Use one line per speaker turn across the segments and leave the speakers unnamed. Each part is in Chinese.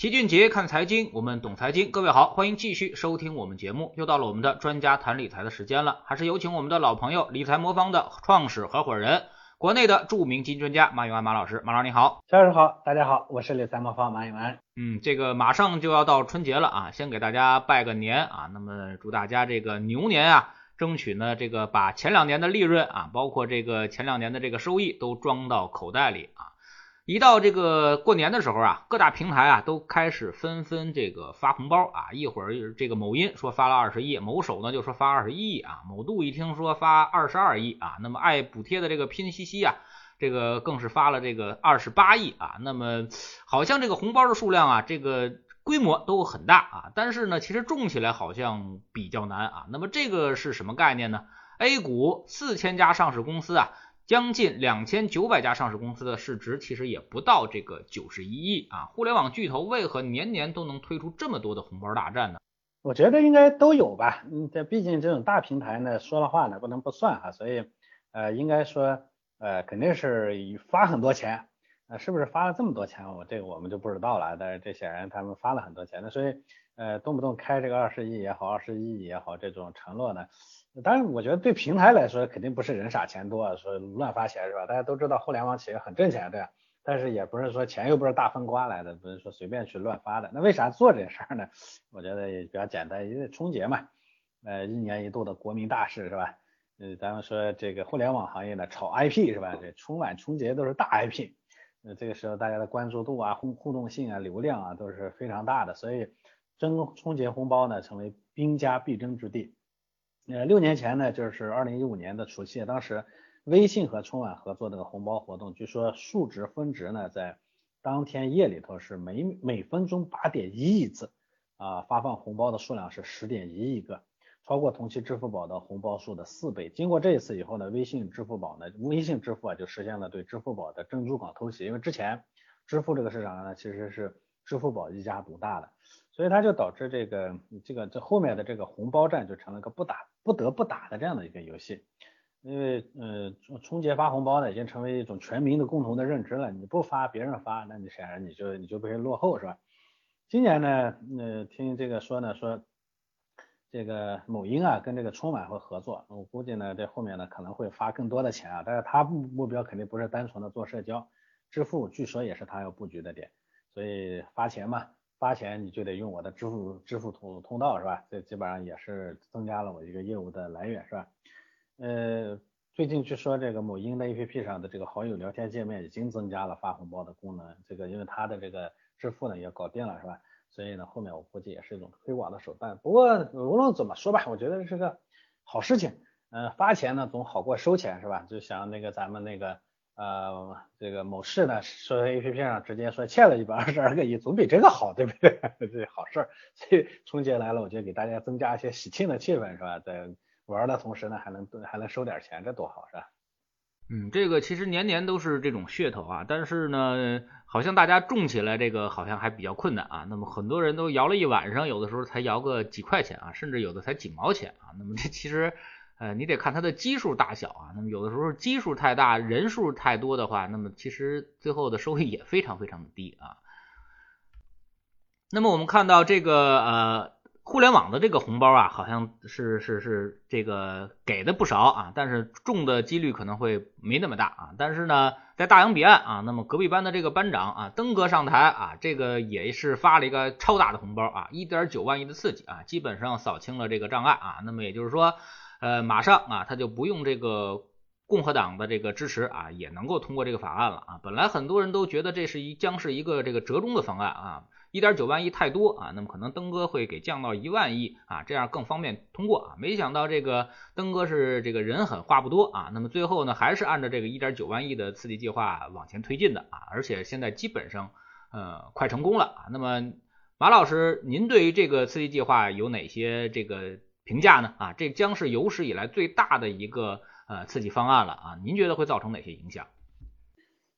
齐俊杰看财经，我们懂财经。各位好，欢迎继续收听我们节目。又到了我们的专家谈理财的时间了，还是有请我们的老朋友理财魔方的创始合伙人，国内的著名基金专家马永安马老师。马老师你好，
肖老师好，大家好，我是理财魔方马永安。
嗯，这个马上就要到春节了啊，先给大家拜个年啊，那么祝大家这个牛年啊，争取呢这个把前两年的利润啊，包括这个前两年的这个收益都装到口袋里啊。一到这个过年的时候啊，各大平台啊都开始纷纷这个发红包啊。一会儿这个某音说发了二十亿，某手呢就说发二十一亿啊，某度一听说发二十二亿啊，那么爱补贴的这个拼夕夕啊，这个更是发了这个二十八亿啊。那么好像这个红包的数量啊，这个规模都很大啊，但是呢，其实中起来好像比较难啊。那么这个是什么概念呢？A 股四千家上市公司啊。将近两千九百家上市公司的市值，其实也不到这个九十一亿啊！互联网巨头为何年年都能推出这么多的红包大战呢？
我觉得应该都有吧。嗯，这毕竟这种大平台呢，说了话呢不能不算哈，所以呃，应该说呃肯定是发很多钱，呃，是不是发了这么多钱？我这个我们就不知道了。但是这显然他们发了很多钱，那所以呃动不动开这个二十亿也好，二十一亿也好，这种承诺呢？当然，我觉得对平台来说，肯定不是人傻钱多，说乱发钱是吧？大家都知道互联网企业很挣钱，对吧？但是也不是说钱又不是大风刮来的，不是说随便去乱发的。那为啥做这事儿呢？我觉得也比较简单，因为春节嘛，呃，一年一度的国民大事是吧？呃，咱们说这个互联网行业呢，炒 IP 是吧？这春晚、春节都是大 IP，呃，这个时候大家的关注度啊、互互动性啊、流量啊都是非常大的，所以争春节红包呢，成为兵家必争之地。呃，六年前呢，就是二零一五年的除夕，当时微信和春晚合作这个红包活动，据说数值分值呢，在当天夜里头是每每分钟八点一亿次啊，发放红包的数量是十点一亿个，超过同期支付宝的红包数的四倍。经过这一次以后呢，微信、支付宝呢，微信支付啊就实现了对支付宝的珍珠港偷袭，因为之前支付这个市场呢，其实是支付宝一家独大的。所以它就导致这个这个这后面的这个红包战就成了个不打不得不打的这样的一个游戏，因为呃春节发红包呢已经成为一种全民的共同的认知了，你不发别人发，那你显然你就你就被落后是吧？今年呢呃听这个说呢说这个某音啊跟这个春晚会合作，我估计呢这后面呢可能会发更多的钱啊，但是他目标肯定不是单纯的做社交，支付据说也是他要布局的点，所以发钱嘛。发钱你就得用我的支付支付通通道是吧？这基本上也是增加了我一个业务的来源是吧？呃，最近据说这个某音的 APP 上的这个好友聊天界面已经增加了发红包的功能，这个因为它的这个支付呢也搞定了是吧？所以呢后面我估计也是一种推广的手段。不过无论怎么说吧，我觉得是个好事情。嗯，发钱呢总好过收钱是吧？就像那个咱们那个。呃，这个某市呢，说 A P P 上直接说欠了一百二十二个亿，总比这个好，对不对？这好事儿。所以春节来了，我觉得给大家增加一些喜庆的气氛，是吧？在玩的同时呢，还能还能收点钱，这多好，是吧？
嗯，这个其实年年都是这种噱头啊，但是呢，好像大家种起来这个好像还比较困难啊。那么很多人都摇了一晚上，有的时候才摇个几块钱啊，甚至有的才几毛钱啊。那么这其实。呃，你得看它的基数大小啊。那么有的时候基数太大，人数太多的话，那么其实最后的收益也非常非常的低啊。那么我们看到这个呃，互联网的这个红包啊，好像是是是这个给的不少啊，但是中的几率可能会没那么大啊。但是呢，在大洋彼岸啊，那么隔壁班的这个班长啊，登哥上台啊，这个也是发了一个超大的红包啊，一点九万亿的刺激啊，基本上扫清了这个障碍啊。那么也就是说。呃，马上啊，他就不用这个共和党的这个支持啊，也能够通过这个法案了啊。本来很多人都觉得这是一将是一个这个折中的方案啊，一点九万亿太多啊，那么可能登哥会给降到一万亿啊，这样更方便通过啊。没想到这个登哥是这个人狠话不多啊，那么最后呢，还是按照这个一点九万亿的刺激计划往前推进的啊，而且现在基本上呃快成功了啊。那么马老师，您对于这个刺激计划有哪些这个？评价呢？啊，这将是有史以来最大的一个呃刺激方案了啊！您觉得会造成哪些影响？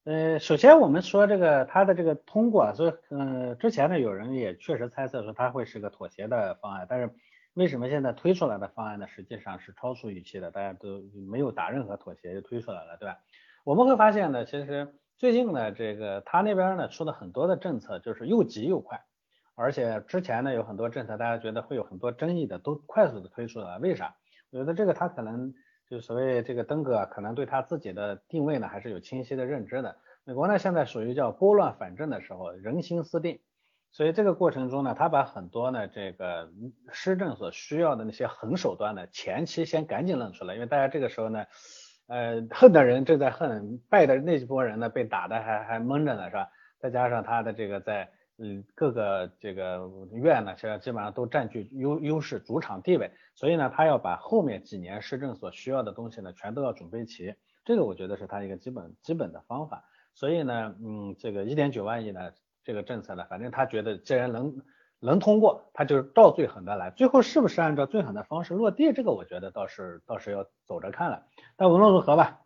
呃，首先我们说这个它的这个通过，所以嗯，之前呢有人也确实猜测说它会是个妥协的方案，但是为什么现在推出来的方案呢，实际上是超出预期的？大家都没有打任何妥协就推出来了，对吧？我们会发现呢，其实最近呢，这个他那边呢出的很多的政策就是又急又快而且之前呢有很多政策大家觉得会有很多争议的，都快速的推出了。为啥？我觉得这个他可能就所谓这个登哥可能对他自己的定位呢还是有清晰的认知的。美国呢现在属于叫拨乱反正的时候，人心思定，所以这个过程中呢，他把很多呢这个施政所需要的那些狠手段呢，前期先赶紧弄出来，因为大家这个时候呢。呃，恨的人正在恨，败的那波人呢，被打的还还蒙着呢，是吧？再加上他的这个在嗯各个这个院呢，现在基本上都占据优优势主场地位，所以呢，他要把后面几年施政所需要的东西呢，全都要准备齐，这个我觉得是他一个基本基本的方法。所以呢，嗯，这个一点九万亿呢，这个政策呢，反正他觉得既然能。能通过，他就照最狠的来，最后是不是按照最狠的方式落地，这个我觉得倒是倒是要走着看了。但无论如何吧，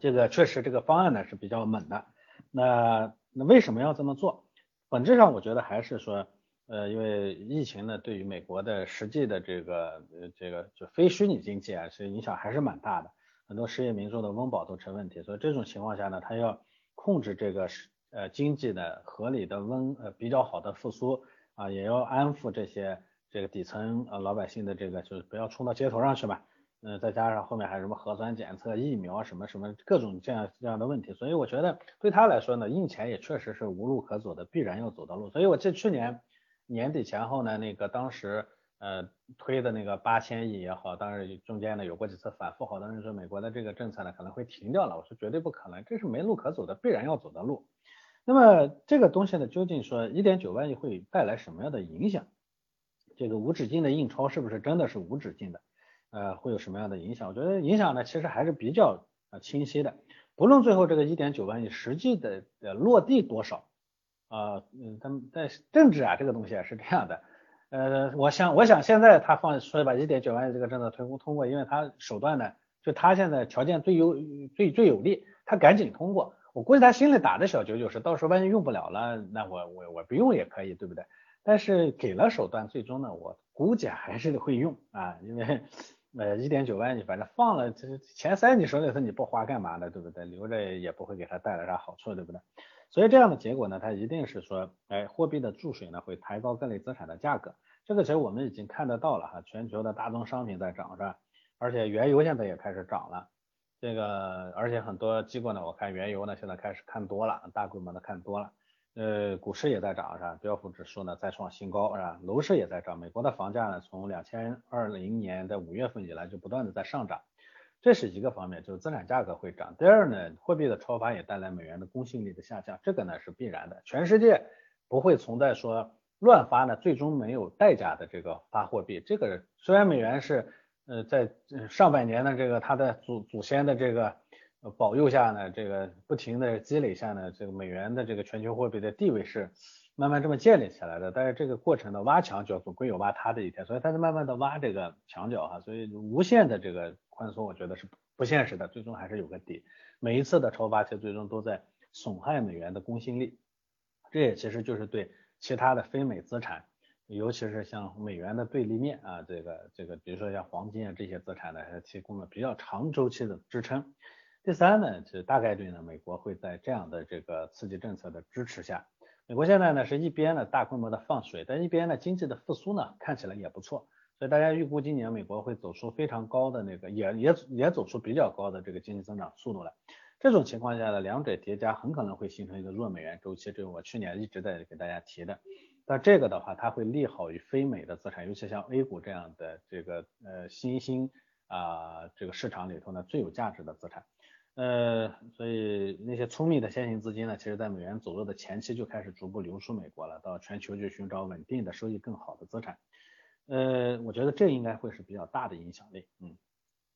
这个确实这个方案呢是比较猛的。那那为什么要这么做？本质上我觉得还是说，呃，因为疫情呢对于美国的实际的这个呃这个就非虚拟经济啊，是影响还是蛮大的，很多失业民众的温饱都成问题。所以这种情况下呢，他要控制这个呃经济的合理的温呃比较好的复苏。啊，也要安抚这些这个底层呃老百姓的这个，就是不要冲到街头上去吧。嗯，再加上后面还有什么核酸检测、疫苗什么什么各种这样这样的问题，所以我觉得对他来说呢，印钱也确实是无路可走的，必然要走的路。所以我记去年年底前后呢，那个当时呃推的那个八千亿也好，当然中间呢有过几次反复，好多人说美国的这个政策呢可能会停掉了，我说绝对不可能，这是没路可走的，必然要走的路。那么这个东西呢，究竟说一点九万亿会带来什么样的影响？这个无止境的印钞是不是真的是无止境的？呃，会有什么样的影响？我觉得影响呢，其实还是比较呃清晰的。不论最后这个一点九万亿实际的呃落地多少，啊，嗯，但但政治啊这个东西啊是这样的，呃，我想我想现在他放说把一点九万亿这个政策推通过，因为他手段呢，就他现在条件最优最最有利，他赶紧通过。我估计他心里打的小九九是，到时候万一用不了了，那我我我不用也可以，对不对？但是给了手段，最终呢，我估计还是会用啊，因为呃一点九万亿，反正放了，这前三你手里头，你不花干嘛呢？对不对？留着也不会给他带来啥好处，对不对？所以这样的结果呢，它一定是说，哎，货币的注水呢，会抬高各类资产的价格。这个其实我们已经看得到了哈，全球的大宗商品在涨是吧？而且原油现在也开始涨了。这个，而且很多机构呢，我看原油呢现在开始看多了，大规模的看多了。呃，股市也在涨是吧？标普指数呢再创新高是吧？楼市也在涨。美国的房价呢，从两千二零年的五月份以来就不断的在上涨，这是一个方面，就是资产价格会涨。第二呢，货币的超发也带来美元的公信力的下降，这个呢是必然的。全世界不会存在说乱发呢，最终没有代价的这个发货币。这个虽然美元是。呃，在上半年的这个它的祖祖先的这个保佑下呢，这个不停的积累下呢，这个美元的这个全球货币的地位是慢慢这么建立起来的。但是这个过程的，挖墙脚总归有挖塌的一天，所以它是慢慢的挖这个墙角哈。所以无限的这个宽松，我觉得是不现实的，最终还是有个底。每一次的超发其实最终都在损害美元的公信力，这也其实就是对其他的非美资产。尤其是像美元的对立面啊，这个这个，比如说像黄金啊这些资产呢，还提供了比较长周期的支撑。第三呢，是大概率呢，美国会在这样的这个刺激政策的支持下，美国现在呢是一边呢大规模的放水，但一边呢经济的复苏呢看起来也不错，所以大家预估今年美国会走出非常高的那个，也也也走出比较高的这个经济增长速度来。这种情况下呢，两者叠加很可能会形成一个弱美元周期，这是我去年一直在给大家提的。但这个的话，它会利好于非美的资产，尤其像 A 股这样的这个呃新兴啊这个市场里头呢最有价值的资产，呃，所以那些聪明的先行资金呢，其实在美元走弱的前期就开始逐步流出美国了，到全球去寻找稳定的收益更好的资产，呃，我觉得这应该会是比较大的影响力，嗯。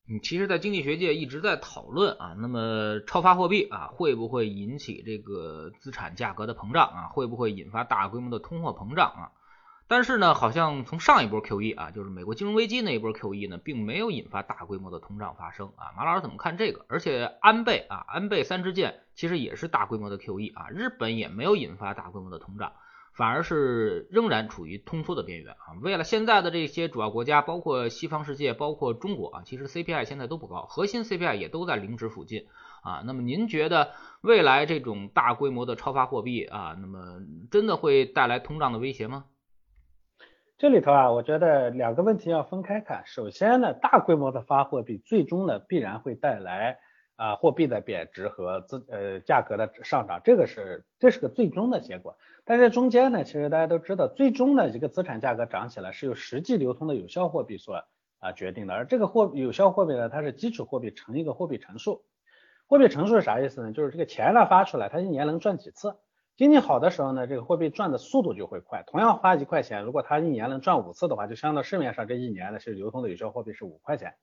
嗯，其实，在经济学界一直在讨论啊，那么超发货币啊，会不会引起这个资产价格的膨胀啊？会不会引发大规模的通货膨胀啊？但是呢，好像从上一波 QE 啊，就是美国金融危机那一波 QE 呢，并没有引发大规模的通胀发生啊。马老师怎么看这个？而且安倍啊，安倍三支箭其实也是大规模的 QE 啊，日本也没有引发大规模的通胀。反而是仍然处于通缩的边缘啊！为了现在的这些主要国家，包括西方世界，包括中国啊，其实 CPI 现在都不高，核心 CPI 也都在零值附近。啊。那么您觉得未来这种大规模的超发货币啊，那么真的会带来通胀的威胁吗？
这里头啊，我觉得两个问题要分开看。首先呢，大规模的发货币最终呢必然会带来啊货币的贬值和资呃价格的上涨，这个是这是个最终的结果。但是中间呢，其实大家都知道，最终的一个资产价格涨起来是由实际流通的有效货币所啊决定的，而这个货有效货币呢，它是基础货币乘一个货币乘数。货币乘数是啥意思呢？就是这个钱呢发出来，它一年能赚几次？经济好的时候呢，这个货币赚的速度就会快。同样花一块钱，如果它一年能赚五次的话，就相当于市面上这一年呢是流通的有效货币是五块钱。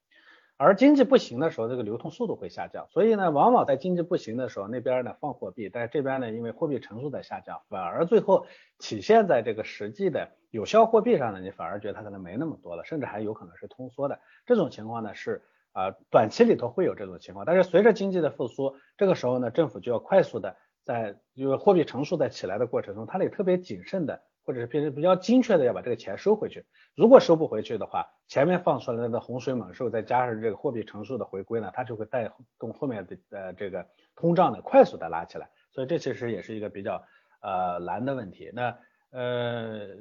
而经济不行的时候，这个流通速度会下降。所以呢，往往在经济不行的时候，那边呢放货币，但是这边呢因为货币乘数在下降，反而最后体现在这个实际的有效货币上呢，你反而觉得它可能没那么多了，甚至还有可能是通缩的。这种情况呢是啊短期里头会有这种情况，但是随着经济的复苏，这个时候呢政府就要快速的。在因为货币乘数在起来的过程中，它得特别谨慎的，或者是比比较精确的要把这个钱收回去。如果收不回去的话，前面放出来的洪水猛兽，再加上这个货币乘数的回归呢，它就会带动后面的呃这个通胀的快速的拉起来。所以这其实也是一个比较呃难的问题。那呃。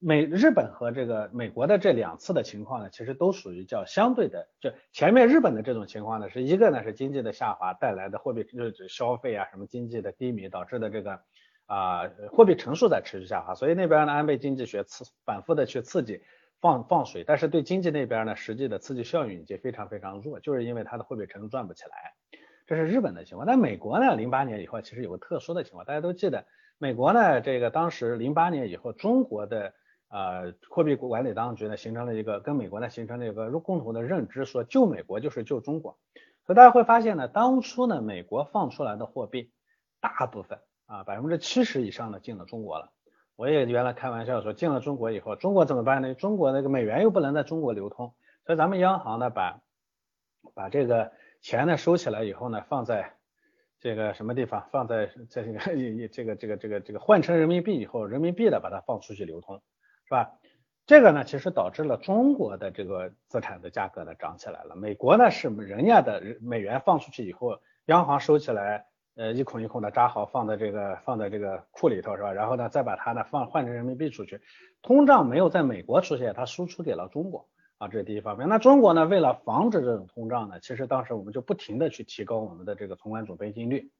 美日本和这个美国的这两次的情况呢，其实都属于叫相对的，就前面日本的这种情况呢，是一个呢是经济的下滑带来的货币就是消费啊什么经济的低迷导致的这个啊货币乘数在持续下滑，所以那边呢安倍经济学刺反复的去刺激放放水，但是对经济那边呢实际的刺激效应已经非常非常弱，就是因为它的货币乘数转不起来，这是日本的情况。但美国呢，零八年以后其实有个特殊的情况，大家都记得美国呢这个当时零八年以后中国的。呃，货币管理当局呢，形成了一个跟美国呢形成了一个共同的认知，说救美国就是救中国。所以大家会发现呢，当初呢，美国放出来的货币，大部分啊，百分之七十以上的进了中国了。我也原来开玩笑说，进了中国以后，中国怎么办呢？中国那个美元又不能在中国流通，所以咱们央行呢，把把这个钱呢收起来以后呢，放在这个什么地方？放在在这个 这个这个这个这个换成人民币以后，人民币的把它放出去流通。是吧？这个呢，其实导致了中国的这个资产的价格呢涨起来了。美国呢是人家的美元放出去以后，央行收起来，呃，一孔一孔的扎好，放在这个放在这个库里头，是吧？然后呢，再把它呢放换成人民币出去，通胀没有在美国出现，它输出给了中国啊，这是第一方面。那中国呢，为了防止这种通胀呢，其实当时我们就不停的去提高我们的这个存款准备金率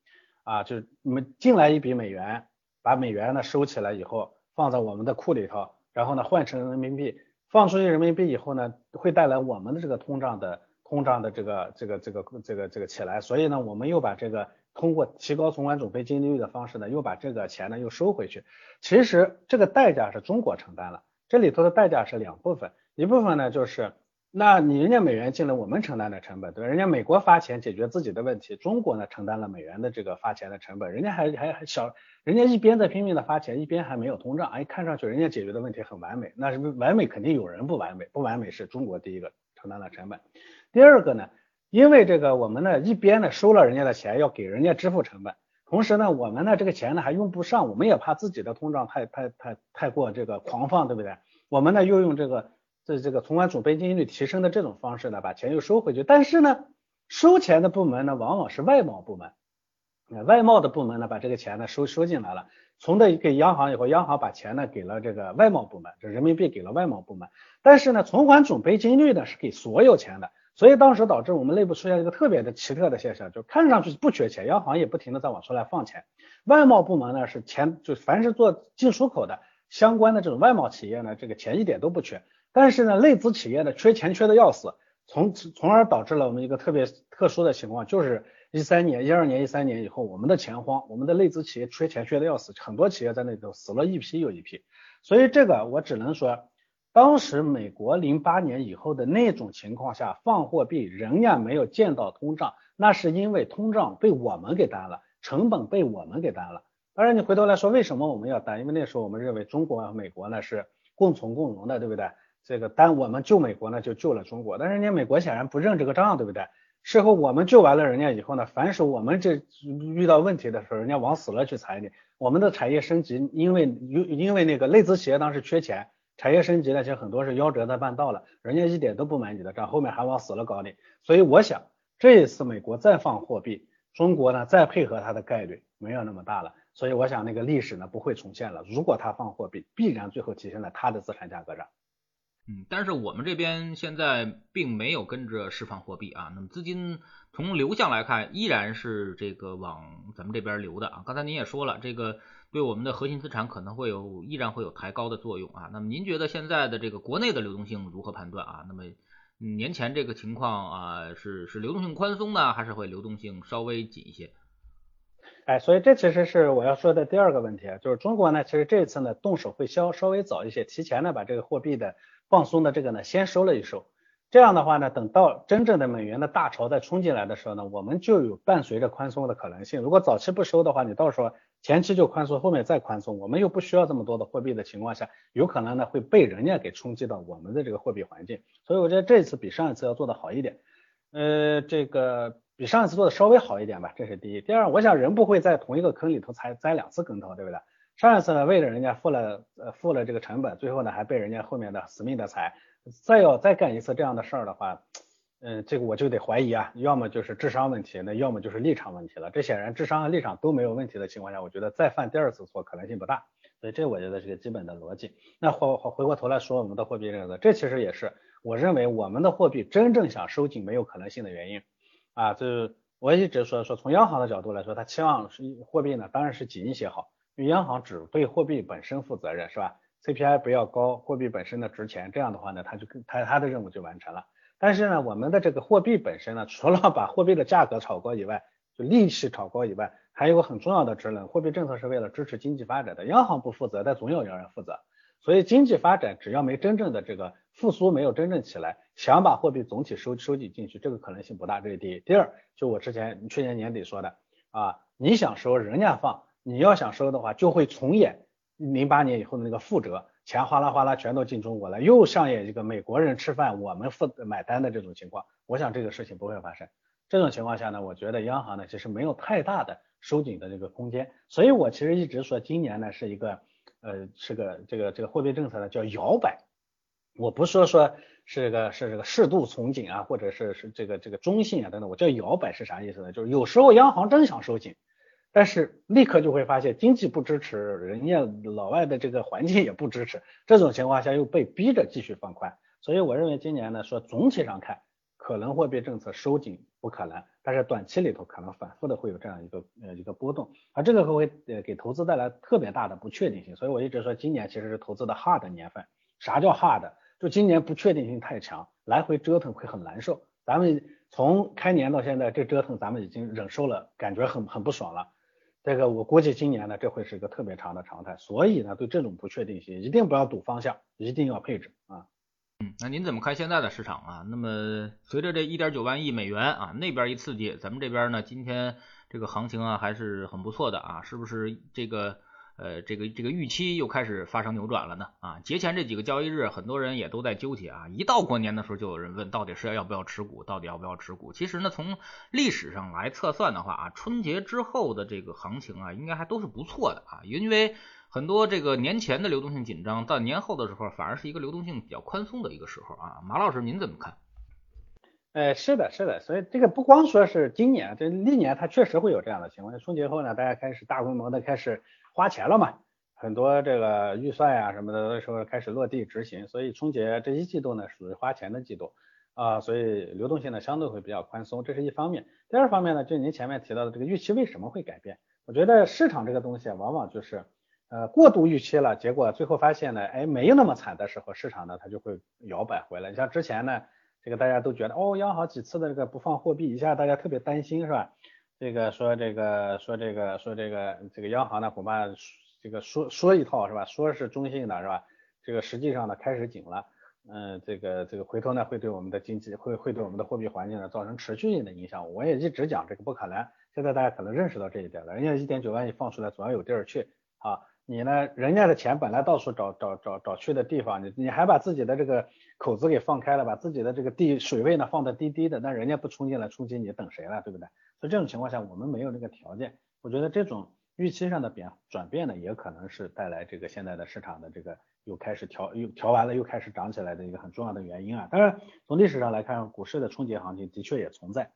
啊，就是我们进来一笔美元，把美元呢收起来以后，放在我们的库里头。然后呢，换成人民币，放出去人民币以后呢，会带来我们的这个通胀的通胀的这个这个这个这个这个起来，所以呢，我们又把这个通过提高存款准备金率的方式呢，又把这个钱呢又收回去。其实这个代价是中国承担了，这里头的代价是两部分，一部分呢就是。那你人家美元进了，我们承担的成本，对吧？人家美国发钱解决自己的问题，中国呢承担了美元的这个发钱的成本，人家还还还小，人家一边在拼命的发钱，一边还没有通胀，哎，看上去人家解决的问题很完美，那是完美肯定有人不完美，不完美是中国第一个承担了成本，第二个呢，因为这个我们呢一边呢收了人家的钱要给人家支付成本，同时呢我们呢这个钱呢还用不上，我们也怕自己的通胀太太太太过这个狂放，对不对？我们呢又用这个。这这个存款准备金率提升的这种方式呢，把钱又收回去。但是呢，收钱的部门呢，往往是外贸部门。外贸的部门呢，把这个钱呢收收进来了，存的给央行以后，央行把钱呢给了这个外贸部门，这人民币给了外贸部门。但是呢，存款准备金率呢是给所有钱的，所以当时导致我们内部出现一个特别的奇特的现象，就看上去不缺钱，央行也不停的在往出来放钱。外贸部门呢是钱，就凡是做进出口的相关的这种外贸企业呢，这个钱一点都不缺。但是呢，内资企业呢缺钱缺的要死，从从而导致了我们一个特别特殊的情况，就是一三年、一二年、一三年以后，我们的钱荒，我们的内资企业缺钱缺的要死，很多企业在那头死了一批又一批。所以这个我只能说，当时美国零八年以后的那种情况下放货币仍然没有见到通胀，那是因为通胀被我们给担了，成本被我们给担了。当然你回头来说，为什么我们要担？因为那时候我们认为中国和美国呢是共存共荣的，对不对？这个单我们救美国呢，就救了中国，但是人家美国显然不认这个账，对不对？事后我们救完了人家以后呢，凡是我们这遇到问题的时候，人家往死了去踩你。我们的产业升级，因为因因为那个内资企业当时缺钱，产业升级呢，其实很多是夭折在半道了，人家一点都不买你的账，后面还往死了搞你。所以我想，这一次美国再放货币，中国呢再配合它的概率没有那么大了，所以我想那个历史呢不会重现了。如果它放货币，必然最后体现在它的资产价格上。
嗯，但是我们这边现在并没有跟着释放货币啊，那么资金从流向来看，依然是这个往咱们这边流的啊。刚才您也说了，这个对我们的核心资产可能会有依然会有抬高的作用啊。那么您觉得现在的这个国内的流动性如何判断啊？那么年前这个情况啊，是是流动性宽松呢，还是会流动性稍微紧一些？
哎，所以这其实是我要说的第二个问题啊，就是中国呢，其实这次呢动手会稍稍微早一些，提前呢把这个货币的。放松的这个呢，先收了一收，这样的话呢，等到真正的美元的大潮再冲进来的时候呢，我们就有伴随着宽松的可能性。如果早期不收的话，你到时候前期就宽松，后面再宽松，我们又不需要这么多的货币的情况下，有可能呢会被人家给冲击到我们的这个货币环境。所以我觉得这次比上一次要做的好一点，呃，这个比上一次做的稍微好一点吧，这是第一。第二，我想人不会在同一个坑里头才栽两次跟头，对不对？上一次呢，为了人家付了呃付了这个成本，最后呢还被人家后面的死命的踩，再要再干一次这样的事儿的话，嗯，这个我就得怀疑啊，要么就是智商问题，那要么就是立场问题了。这显然智商和立场都没有问题的情况下，我觉得再犯第二次错可能性不大。所以这我觉得是个基本的逻辑。那回回过头来说我们的货币政策，这其实也是我认为我们的货币真正想收紧没有可能性的原因啊，就是我一直说说从央行的角度来说，他期望是货币呢当然是紧一些好。因为央行只对货币本身负责任，是吧？CPI 不要高，货币本身的值钱，这样的话呢，它就它它的任务就完成了。但是呢，我们的这个货币本身呢，除了把货币的价格炒高以外，就利息炒高以外，还有个很重要的职能，货币政策是为了支持经济发展的。央行不负责，但总有人负责。所以经济发展只要没真正的这个复苏，没有真正起来，想把货币总体收收紧进去，这个可能性不大。这是第一。第二，就我之前去年年底说的啊，你想收，人家放。你要想收的话，就会重演零八年以后的那个覆辙，钱哗啦哗啦全都进中国了，又上演一个美国人吃饭我们付买单的这种情况。我想这个事情不会发生。这种情况下呢，我觉得央行呢其实没有太大的收紧的这个空间。所以我其实一直说今年呢是一个呃是个这个这个货币政策呢叫摇摆。我不说说是个是这个适度从紧啊，或者是是这个这个中性啊等等，我叫摇摆是啥意思呢？就是有时候央行真想收紧。但是立刻就会发现经济不支持，人家老外的这个环境也不支持，这种情况下又被逼着继续放宽，所以我认为今年呢说总体上看，可能货币政策收紧不可能，但是短期里头可能反复的会有这样一个呃一个波动，而这个会呃给投资带来特别大的不确定性，所以我一直说今年其实是投资的 hard 年份，啥叫 hard？就今年不确定性太强，来回折腾会很难受，咱们从开年到现在这折腾咱们已经忍受了，感觉很很不爽了。这个我估计今年呢，这会是一个特别长的常态，所以呢，对这种不确定性，一定不要赌方向，一定要配置啊。
嗯，那您怎么看现在的市场啊？那么随着这一点九万亿美元啊，那边一刺激，咱们这边呢，今天这个行情啊还是很不错的啊，是不是这个？呃，这个这个预期又开始发生扭转了呢啊！节前这几个交易日，很多人也都在纠结啊。一到过年的时候，就有人问，到底是要不要持股？到底要不要持股？其实呢，从历史上来测算的话啊，春节之后的这个行情啊，应该还都是不错的啊。因为很多这个年前的流动性紧张，到年后的时候，反而是一个流动性比较宽松的一个时候啊。马老师，您怎么看？
呃，是的，是的，所以这个不光说是今年，这历年它确实会有这样的情况。春节后呢，大家开始大规模的开始。花钱了嘛，很多这个预算呀什么的，那时候开始落地执行，所以春节这一季度呢属于花钱的季度啊，所以流动性呢相对会比较宽松，这是一方面。第二方面呢，就您前面提到的这个预期为什么会改变？我觉得市场这个东西往往就是呃过度预期了，结果最后发现呢，哎没有那么惨的时候，市场呢它就会摇摆回来。你像之前呢，这个大家都觉得哦，央行几次的这个不放货币，一下大家特别担心是吧？这个说这个说这个说这个这个央行呢恐怕这个说说一套是吧？说是中性的是吧？这个实际上呢开始紧了，嗯，这个这个回头呢会对我们的经济会会对我们的货币环境呢造成持续性的影响。我也一直讲这个不可能，现在大家可能认识到这一点了。人家一点九万亿放出来总要有地儿去啊，你呢人家的钱本来到处找找找找去的地方，你你还把自己的这个口子给放开了，把自己的这个地水位呢放的低低的，那人家不冲进来冲击你等谁了，对不对？所以这种情况下，我们没有这个条件。我觉得这种预期上的变转变呢，也可能是带来这个现在的市场的这个又开始调又调完了又开始涨起来的一个很重要的原因啊。当然，从历史上来看，股市的春节行情的确也存在。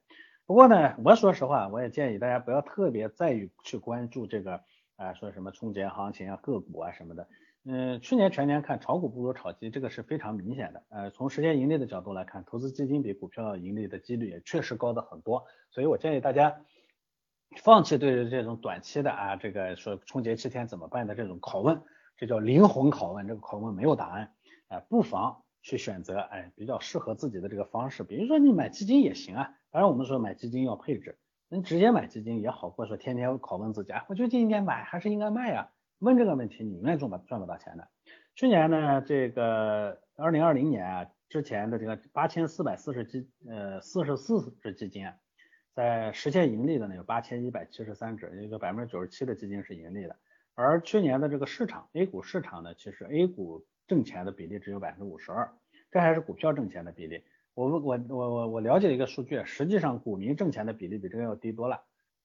不过呢，我说实话，我也建议大家不要特别在意去关注这个啊，说什么春节行情啊、个股啊什么的。嗯，去年全年看炒股不如炒基，这个是非常明显的。呃，从实现盈利的角度来看，投资基金比股票盈利的几率也确实高的很多。所以我建议大家放弃对于这种短期的啊，这个说春节七天怎么办的这种拷问，这叫灵魂拷问，这个拷问没有答案。哎，不妨去选择哎比较适合自己的这个方式，比如说你买基金也行啊。当然我们说买基金要配置，你直接买基金也好过说天天拷问自己，啊，我究竟应该买还是应该卖呀？问这个问题，你永远赚不赚不到钱的。去年呢，这个二零二零年啊，之前的这个八千四百四十基呃四十四只基金，在实现盈利的呢有八千一百七十三只，也就百分之九十七的基金是盈利的。而去年的这个市场 A 股市场呢，其实 A 股挣钱的比例只有百分之五十二，这还是股票挣钱的比例。我我我我我了解一个数据，实际上股民挣钱的比例比这个要低多了。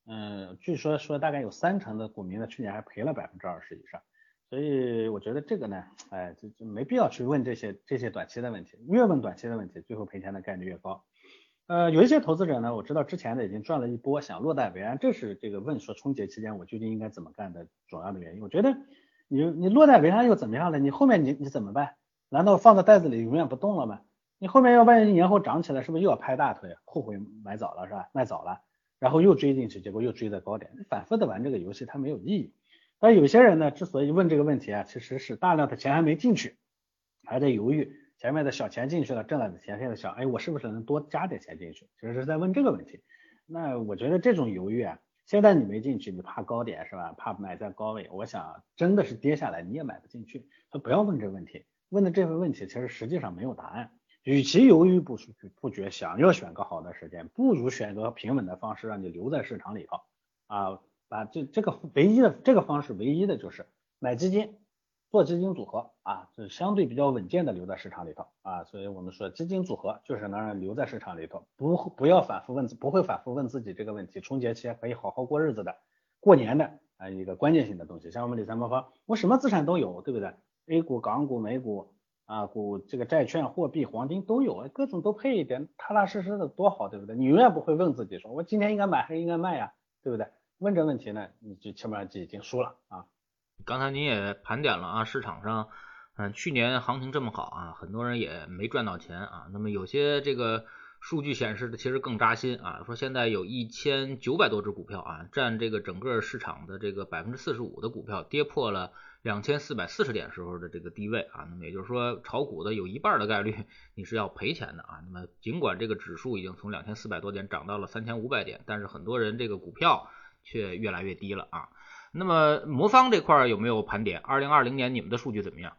嗯，据说说大概有三成的股民呢，去年还赔了百分之二十以上，所以我觉得这个呢，哎，就就没必要去问这些这些短期的问题，越问短期的问题，最后赔钱的概率越高。呃，有一些投资者呢，我知道之前呢已经赚了一波，想落袋为安，这是这个问说春节期间我究竟应该怎么干的主要的原因。我觉得你你落袋为安又怎么样了？你后面你你怎么办？难道放在袋子里永远不动了吗？你后面要万一年后涨起来，是不是又要拍大腿，后悔买早了是吧？卖早了？然后又追进去，结果又追在高点，反复的玩这个游戏它没有意义。但有些人呢，之所以问这个问题啊，其实是大量的钱还没进去，还在犹豫，前面的小钱进去了，挣了的钱，现在想，哎，我是不是能多加点钱进去？其实是在问这个问题。那我觉得这种犹豫啊，现在你没进去，你怕高点是吧？怕买在高位，我想真的是跌下来你也买不进去，所以不要问这个问题。问的这个问题其实实际上没有答案。与其犹豫不不决，想要选个好的时间，不如选择平稳的方式，让你留在市场里头啊。把这这个唯一的这个方式，唯一的就是买基金，做基金组合啊，是相对比较稳健的留在市场里头啊。所以我们说基金组合就是能让留在市场里头，不不要反复问，不会反复问自己这个问题。春节期间可以好好过日子的，过年的啊一个关键性的东西。像我们理财魔方，我什么资产都有，对不对？A 股、港股、美股。啊，股这个债券、货币、黄金都有，各种都配一点，踏踏实实的多好，对不对？你永远不会问自己说，我今天应该买还是应该卖呀，对不对？问这问题呢，你就基本上就已经输了啊。
刚才您也盘点了啊，市场上，嗯，去年行情这么好啊，很多人也没赚到钱啊。那么有些这个数据显示的其实更扎心啊，说现在有一千九百多只股票啊，占这个整个市场的这个百分之四十五的股票跌破了。两千四百四十点时候的这个低位啊，那么也就是说，炒股的有一半的概率你是要赔钱的啊。那么尽管这个指数已经从两千四百多点涨到了三千五百点，但是很多人这个股票却越来越低了啊。那么魔方这块有没有盘点？二零二零年你们的数据怎么样？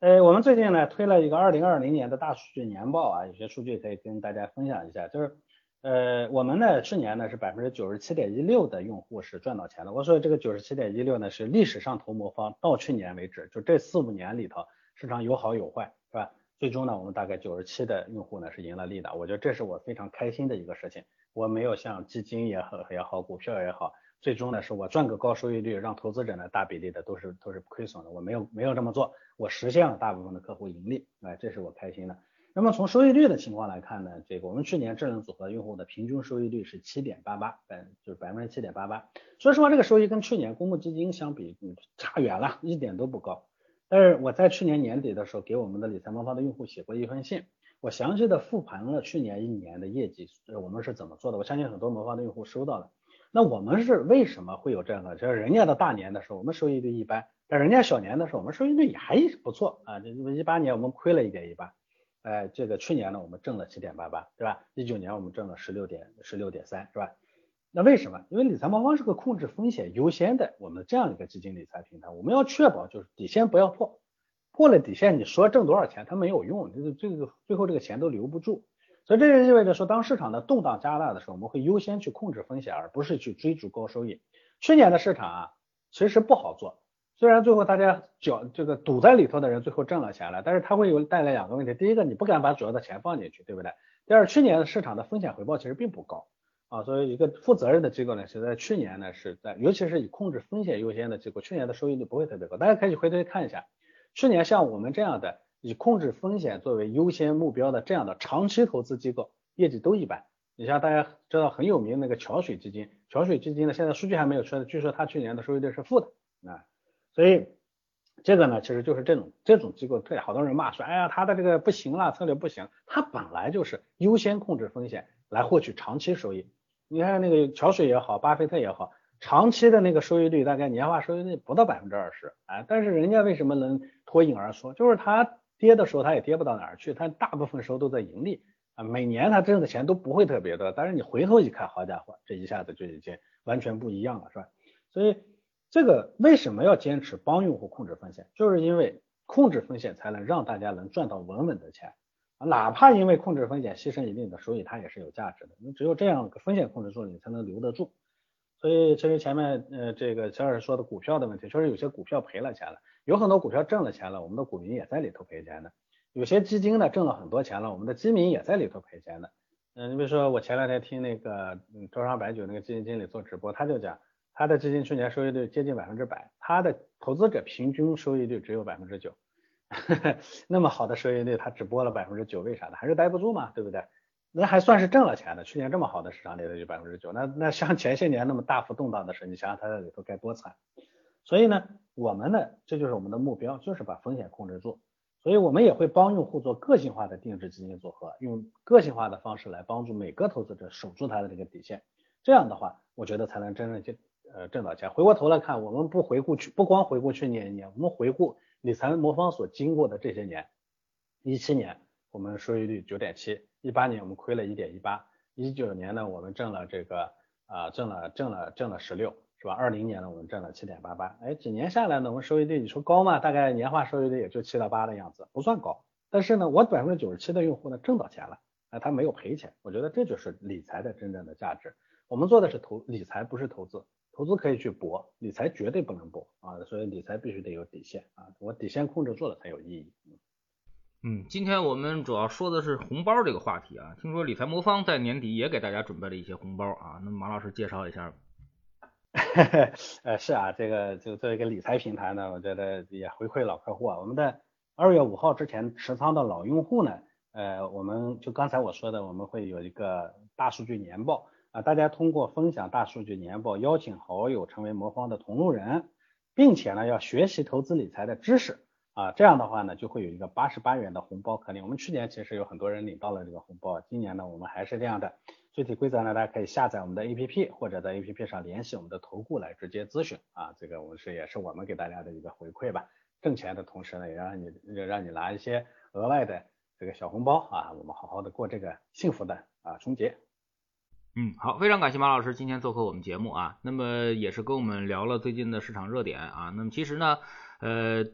呃，我们最近呢推了一个二零二零年的大数据年报啊，有些数据可以跟大家分享一下，就是。呃，我们呢去年呢是百分之九十七点一六的用户是赚到钱的。我说这个九十七点一六呢是历史上投魔方到去年为止，就这四五年里头市场有好有坏，是吧？最终呢我们大概九十七的用户呢是赢了利的，我觉得这是我非常开心的一个事情。我没有像基金也好也好，股票也好，最终呢是我赚个高收益率，让投资者呢大比例的都是都是亏损的，我没有没有这么做，我实现了大部分的客户盈利，哎，这是我开心的。那么从收益率的情况来看呢，这个我们去年智能组合用户的平均收益率是七点八八，百就是百分之七点八八。说实话，这个收益跟去年公募基金相比，嗯，差远了，一点都不高。但是我在去年年底的时候，给我们的理财魔方的用户写过一封信，我详细的复盘了去年一年的业绩，我们是怎么做的。我相信很多魔方的用户收到了。那我们是为什么会有这样的？就是人家的大年的时候，我们收益率一般；但人家小年的时候，我们收益率也还不错啊。就一八年我们亏了一点一八。哎，这个去年呢，我们挣了七点八八，对吧？一九年我们挣了十六点十六点三，是吧？那为什么？因为理财魔方是个控制风险优先的我们这样一个基金理财平台，我们要确保就是底线不要破，破了底线，你说挣多少钱它没有用，这个这个最后这个钱都留不住。所以这就意味着说，当市场的动荡加大的时候，我们会优先去控制风险，而不是去追逐高收益。去年的市场啊，其实不好做。虽然最后大家缴这个堵在里头的人最后挣了钱了，但是它会有带来两个问题。第一个，你不敢把主要的钱放进去，对不对？第二，去年的市场的风险回报其实并不高啊，所以一个负责任的机构呢，是在去年呢是在，尤其是以控制风险优先的机构，去年的收益率不会特别高。大家可以回头看一下，去年像我们这样的以控制风险作为优先目标的这样的长期投资机构，业绩都一般你像大家知道很有名那个桥水基金，桥水基金呢现在数据还没有出来，据说它去年的收益率是负的啊，所以这个呢其实就是这种这种机构对好多人骂说，哎呀，他的这个不行了，策略不行，他本来就是优先控制风险来获取长期收益。你看那个桥水也好，巴菲特也好。长期的那个收益率大概年化收益率不到百分之二十，哎，但是人家为什么能脱颖而出？就是他跌的时候他也跌不到哪儿去，他大部分时候都在盈利啊，每年他挣的钱都不会特别多，但是你回头一看，好家伙，这一下子就已经完全不一样了，是吧？所以这个为什么要坚持帮用户控制风险？就是因为控制风险才能让大家能赚到稳稳的钱，哪怕因为控制风险牺牲一定的收益，它也是有价值的。你只有这样风险控制住了，你才能留得住。所以其实前面呃这个陈老师说的股票的问题，确实有些股票赔了钱了，有很多股票挣了钱了，我们的股民也在里头赔钱的。有些基金呢挣了很多钱了，我们的基民也在里头赔钱的。嗯，你比如说我前两天听那个招商白酒那个基金经理做直播，他就讲他的基金去年收益率接近百分之百，他的投资者平均收益率只有百分之九，那么好的收益率他只播了百分之九，为啥呢？还是待不住嘛，对不对？那还算是挣了钱的，去年这么好的市场里头就百分之九，那那像前些年那么大幅动荡的时候，你想想它在里头该多惨。所以呢，我们呢，这就是我们的目标，就是把风险控制住。所以我们也会帮用户做个性化的定制基金组合，用个性化的方式来帮助每个投资者守住他的这个底线。这样的话，我觉得才能真正就呃挣到钱。回过头来看，我们不回顾去，不光回顾去年一年，我们回顾理财魔方所经过的这些年，一七年我们收益率九点七。一八年我们亏了一点一八，一九年呢我们挣了这个啊挣了挣了挣了十六是吧？二零年呢我们挣了七点八八，哎几年下来呢我们收益率你说高吗？大概年化收益率也就七到八的样子，不算高。但是呢我百分之九十七的用户呢挣到钱了，哎他没有赔钱，我觉得这就是理财的真正的价值。我们做的是投理财，不是投资，投资可以去搏，理财绝对不能搏啊，所以理财必须得有底线啊，我底线控制住了才有意义。
嗯，今天我们主要说的是红包这个话题啊。听说理财魔方在年底也给大家准备了一些红包啊，那么马老师介绍一下。
呃，是啊，这个就作为一个理财平台呢，我觉得也回馈老客户啊。我们的二月五号之前持仓的老用户呢，呃，我们就刚才我说的，我们会有一个大数据年报啊，大家通过分享大数据年报，邀请好友成为魔方的同路人，并且呢，要学习投资理财的知识。啊，这样的话呢，就会有一个八十八元的红包可领。我们去年其实有很多人领到了这个红包，今年呢，我们还是这样的。具体规则呢，大家可以下载我们的 APP，或者在 APP 上联系我们的投顾来直接咨询啊。这个我们是也是我们给大家的一个回馈吧。挣钱的同时呢，也让你让你拿一些额外的这个小红包啊，我们好好的过这个幸福的啊春节。
嗯，好，非常感谢马老师今天做客我们节目啊。那么也是跟我们聊了最近的市场热点啊。那么其实呢，呃。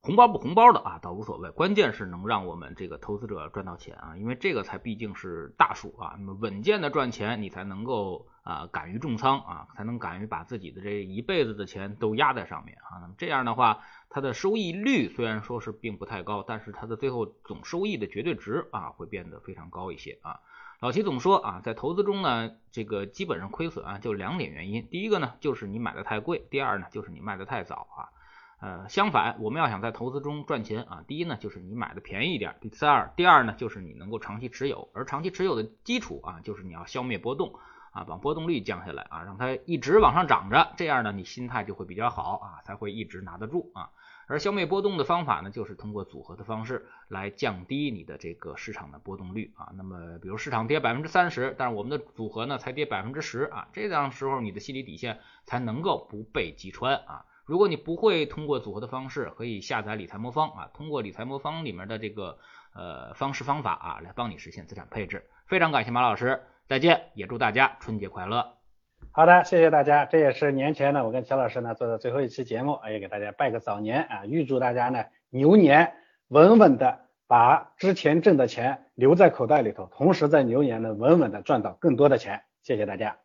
红包不红包的啊，倒无所谓，关键是能让我们这个投资者赚到钱啊，因为这个才毕竟是大数啊，那么稳健的赚钱，你才能够啊敢于重仓啊，才能敢于把自己的这一辈子的钱都压在上面啊，那么这样的话，它的收益率虽然说是并不太高，但是它的最后总收益的绝对值啊会变得非常高一些啊。老齐总说啊，在投资中呢，这个基本上亏损啊就两点原因，第一个呢就是你买的太贵，第二呢就是你卖的太早啊。呃，相反，我们要想在投资中赚钱啊，第一呢就是你买的便宜一点，第三，第二呢就是你能够长期持有，而长期持有的基础啊，就是你要消灭波动啊，把波动率降下来啊，让它一直往上涨着，这样呢你心态就会比较好啊，才会一直拿得住啊。而消灭波动的方法呢，就是通过组合的方式来降低你的这个市场的波动率啊。那么，比如市场跌百分之三十，但是我们的组合呢才跌百分之十啊，这样时候你的心理底线才能够不被击穿啊。如果你不会通过组合的方式，可以下载理财魔方啊，通过理财魔方里面的这个呃方式方法啊，来帮你实现资产配置。非常感谢马老师，再见，也祝大家春节快乐。
好的，谢谢大家，这也是年前呢，我跟乔老师呢做的最后一期节目，也给大家拜个早年啊，预祝大家呢牛年稳稳的把之前挣的钱留在口袋里头，同时在牛年呢稳稳的赚到更多的钱。谢谢大家。